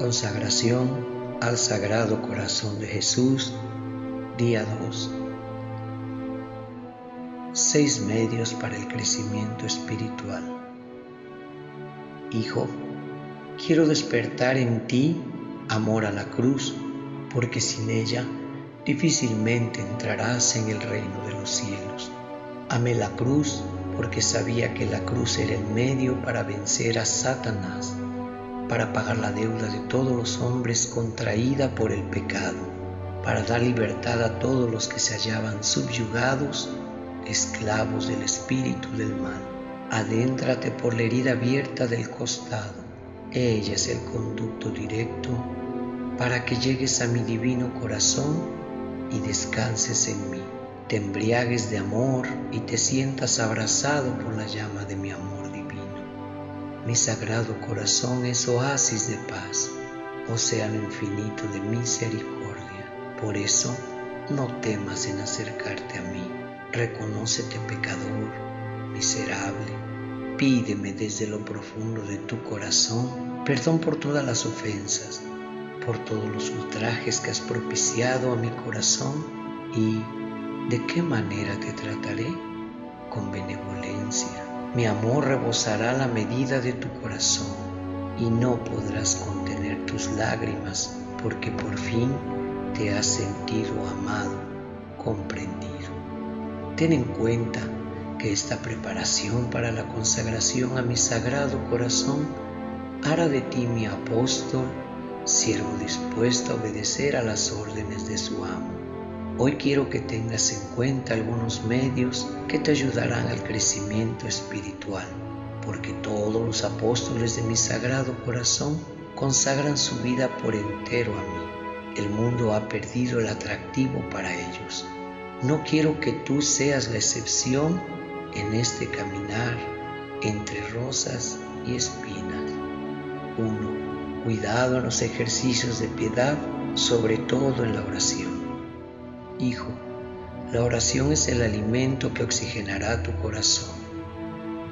Consagración al Sagrado Corazón de Jesús, día 2. Seis medios para el crecimiento espiritual. Hijo, quiero despertar en ti amor a la cruz, porque sin ella difícilmente entrarás en el reino de los cielos. Amé la cruz porque sabía que la cruz era el medio para vencer a Satanás para pagar la deuda de todos los hombres contraída por el pecado, para dar libertad a todos los que se hallaban subyugados, esclavos del espíritu del mal. Adéntrate por la herida abierta del costado. Ella es el conducto directo para que llegues a mi divino corazón y descanses en mí. Te embriagues de amor y te sientas abrazado por la llama de mi amor mi sagrado corazón es oasis de paz, océano infinito de misericordia. Por eso, no temas en acercarte a mí. Reconócete pecador, miserable. Pídeme desde lo profundo de tu corazón perdón por todas las ofensas, por todos los ultrajes que has propiciado a mi corazón y de qué manera te trataré con benevolencia mi amor rebosará la medida de tu corazón y no podrás contener tus lágrimas porque por fin te has sentido amado, comprendido. Ten en cuenta que esta preparación para la consagración a mi sagrado corazón hará de ti mi apóstol, siervo dispuesto a obedecer a las órdenes de su amo. Hoy quiero que tengas en cuenta algunos medios que te ayudarán al crecimiento espiritual, porque todos los apóstoles de mi sagrado corazón consagran su vida por entero a mí. El mundo ha perdido el atractivo para ellos. No quiero que tú seas la excepción en este caminar entre rosas y espinas. 1. Cuidado en los ejercicios de piedad, sobre todo en la oración. Hijo, la oración es el alimento que oxigenará tu corazón,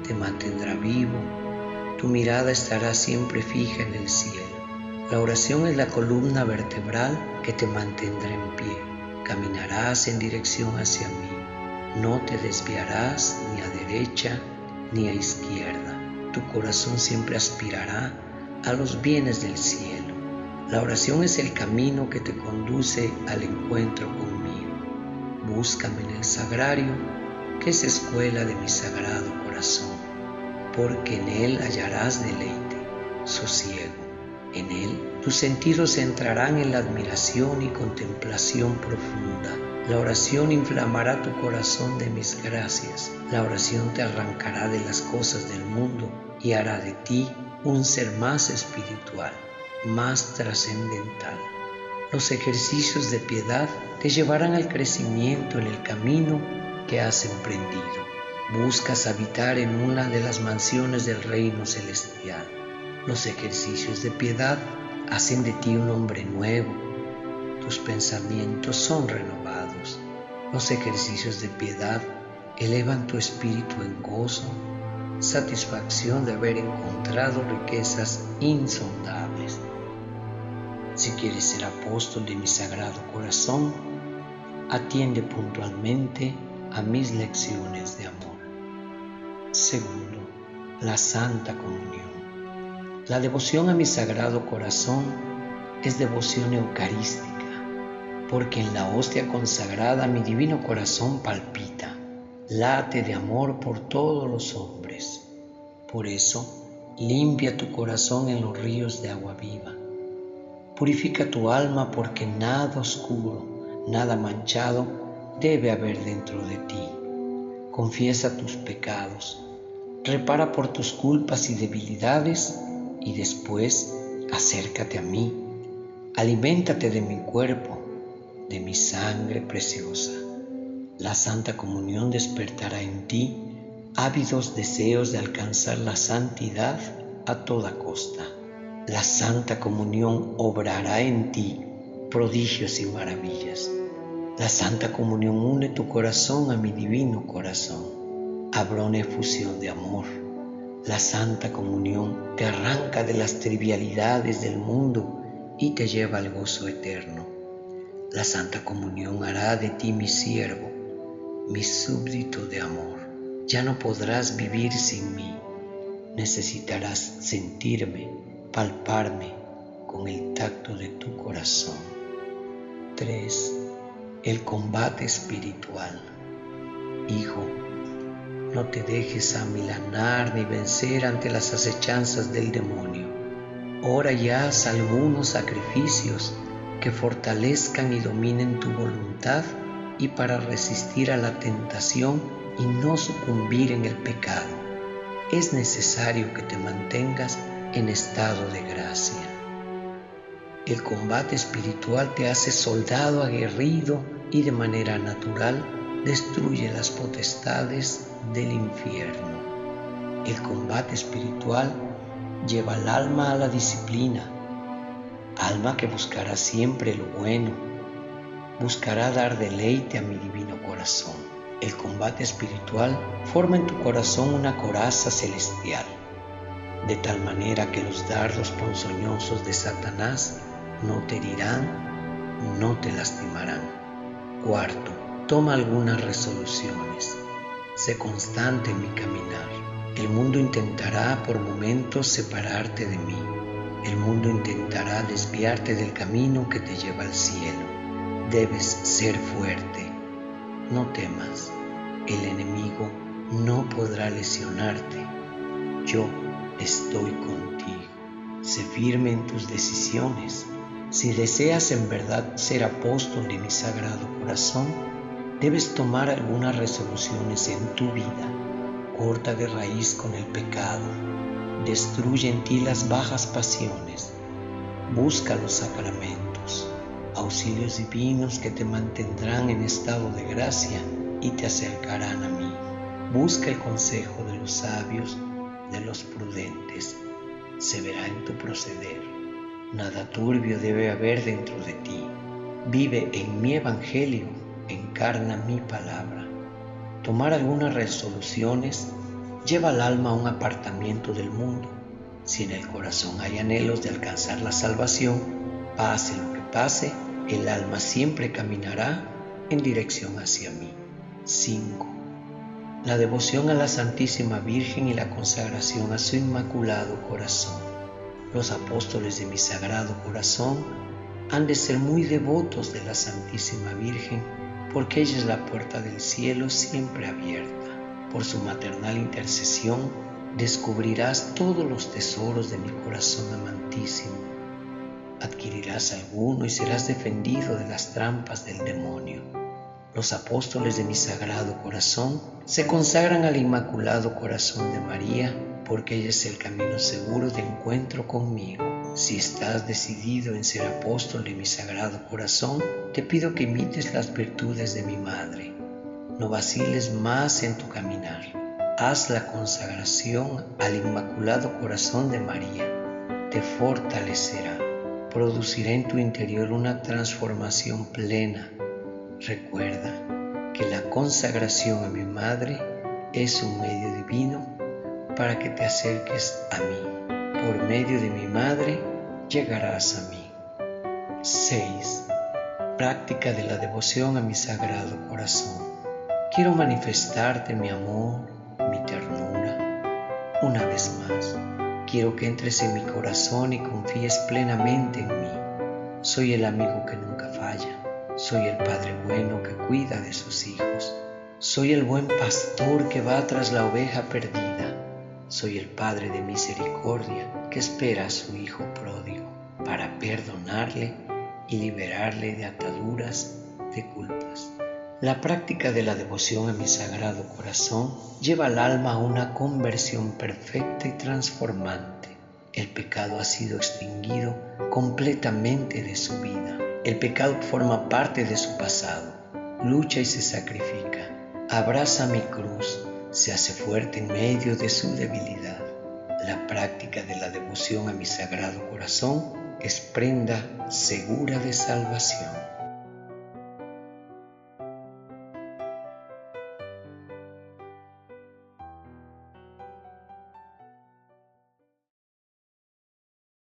te mantendrá vivo, tu mirada estará siempre fija en el cielo. La oración es la columna vertebral que te mantendrá en pie. Caminarás en dirección hacia mí. No te desviarás ni a derecha ni a izquierda. Tu corazón siempre aspirará a los bienes del cielo. La oración es el camino que te conduce al encuentro con Búscame en el sagrario, que es escuela de mi sagrado corazón, porque en él hallarás deleite, sosiego. En él tus sentidos entrarán en la admiración y contemplación profunda. La oración inflamará tu corazón de mis gracias. La oración te arrancará de las cosas del mundo y hará de ti un ser más espiritual, más trascendental. Los ejercicios de piedad te llevarán al crecimiento en el camino que has emprendido. Buscas habitar en una de las mansiones del reino celestial. Los ejercicios de piedad hacen de ti un hombre nuevo. Tus pensamientos son renovados. Los ejercicios de piedad elevan tu espíritu en gozo, satisfacción de haber encontrado riquezas insondables. Si quieres ser apóstol de mi sagrado corazón, atiende puntualmente a mis lecciones de amor. Segundo, la Santa Comunión. La devoción a mi sagrado corazón es devoción eucarística, porque en la hostia consagrada mi divino corazón palpita, late de amor por todos los hombres. Por eso, limpia tu corazón en los ríos de agua viva Purifica tu alma porque nada oscuro, nada manchado debe haber dentro de ti. Confiesa tus pecados, repara por tus culpas y debilidades y después acércate a mí. Aliméntate de mi cuerpo, de mi sangre preciosa. La Santa Comunión despertará en ti ávidos deseos de alcanzar la santidad a toda costa la Santa Comunión obrará en ti prodigios y maravillas. La Santa Comunión une tu corazón a mi divino corazón. Habrá una efusión de amor. La Santa Comunión te arranca de las trivialidades del mundo y te lleva al gozo eterno. La Santa Comunión hará de ti mi siervo, mi súbdito de amor. Ya no podrás vivir sin mí. Necesitarás sentirme, palparme con el tacto de tu corazón. 3. El combate espiritual. Hijo, no te dejes amilanar ni vencer ante las acechanzas del demonio. Ora y haz algunos sacrificios que fortalezcan y dominen tu voluntad y para resistir a la tentación y no sucumbir en el pecado. Es necesario que te mantengas en estado de gracia. El combate espiritual te hace soldado aguerrido y de manera natural destruye las potestades del infierno. El combate espiritual lleva al alma a la disciplina, alma que buscará siempre lo bueno, buscará dar deleite a mi divino corazón. El combate espiritual forma en tu corazón una coraza celestial, de tal manera que los dardos ponzoñosos de Satanás no te herirán, no te lastimarán. Cuarto, toma algunas resoluciones. Sé constante en mi caminar. El mundo intentará por momentos separarte de mí. El mundo intentará desviarte del camino que te lleva al cielo. Debes ser fuerte. No temas. El enemigo no podrá lesionarte. Yo estoy contigo. Sé firme en tus decisiones. Si deseas en verdad ser apóstol de mi sagrado corazón, debes tomar algunas resoluciones en tu vida. Corta de raíz con el pecado. Destruye en ti las bajas pasiones. Busca los sacramentos, auxilios divinos que te mantendrán en estado de gracia y te acercarán a mí. Busca el consejo de los sabios, de los prudentes. Se verá en tu proceder. Nada turbio debe haber dentro de ti. Vive en mi evangelio encarna mi palabra. Tomar algunas resoluciones lleva al alma a un apartamiento del mundo. Si en el corazón hay anhelos de alcanzar la salvación, pase lo que pase, el alma siempre caminará en dirección hacia mí. 5. La devoción a la Santísima Virgen y la consagración a su Inmaculado Corazón. Los apóstoles de mi Sagrado Corazón han de ser muy devotos de la Santísima Virgen porque ella es la puerta del cielo siempre abierta. Por su maternal intercesión descubrirás todos los tesoros de mi corazón amantísimo. Adquirirás alguno y serás defendido de las trampas del demonio. Los apóstoles de mi sagrado corazón se consagran al Inmaculado Corazón de María porque ella es el camino seguro de encuentro conmigo. Si estás decidido en ser apóstol de mi sagrado corazón, te pido que imites las virtudes de mi madre. No vaciles más en tu caminar. Haz la consagración al Inmaculado Corazón de María. Te fortalecerá. Producirá en tu interior una transformación plena. Recuerda que la consagración a mi madre es un medio divino para que te acerques a mí. Por medio de mi madre llegarás a mí. 6. Práctica de la devoción a mi sagrado corazón. Quiero manifestarte mi amor, mi ternura. Una vez más, quiero que entres en mi corazón y confíes plenamente en mí. Soy el amigo que nunca falla. Soy el Padre bueno que cuida de sus hijos. Soy el buen pastor que va tras la oveja perdida. Soy el Padre de misericordia que espera a su Hijo pródigo para perdonarle y liberarle de ataduras de culpas. La práctica de la devoción a mi sagrado corazón lleva al alma a una conversión perfecta y transformante. El pecado ha sido extinguido completamente de su vida. El pecado forma parte de su pasado. Lucha y se sacrifica. Abraza mi cruz se hace fuerte en medio de su debilidad. La práctica de la devoción a mi sagrado corazón es prenda segura de salvación.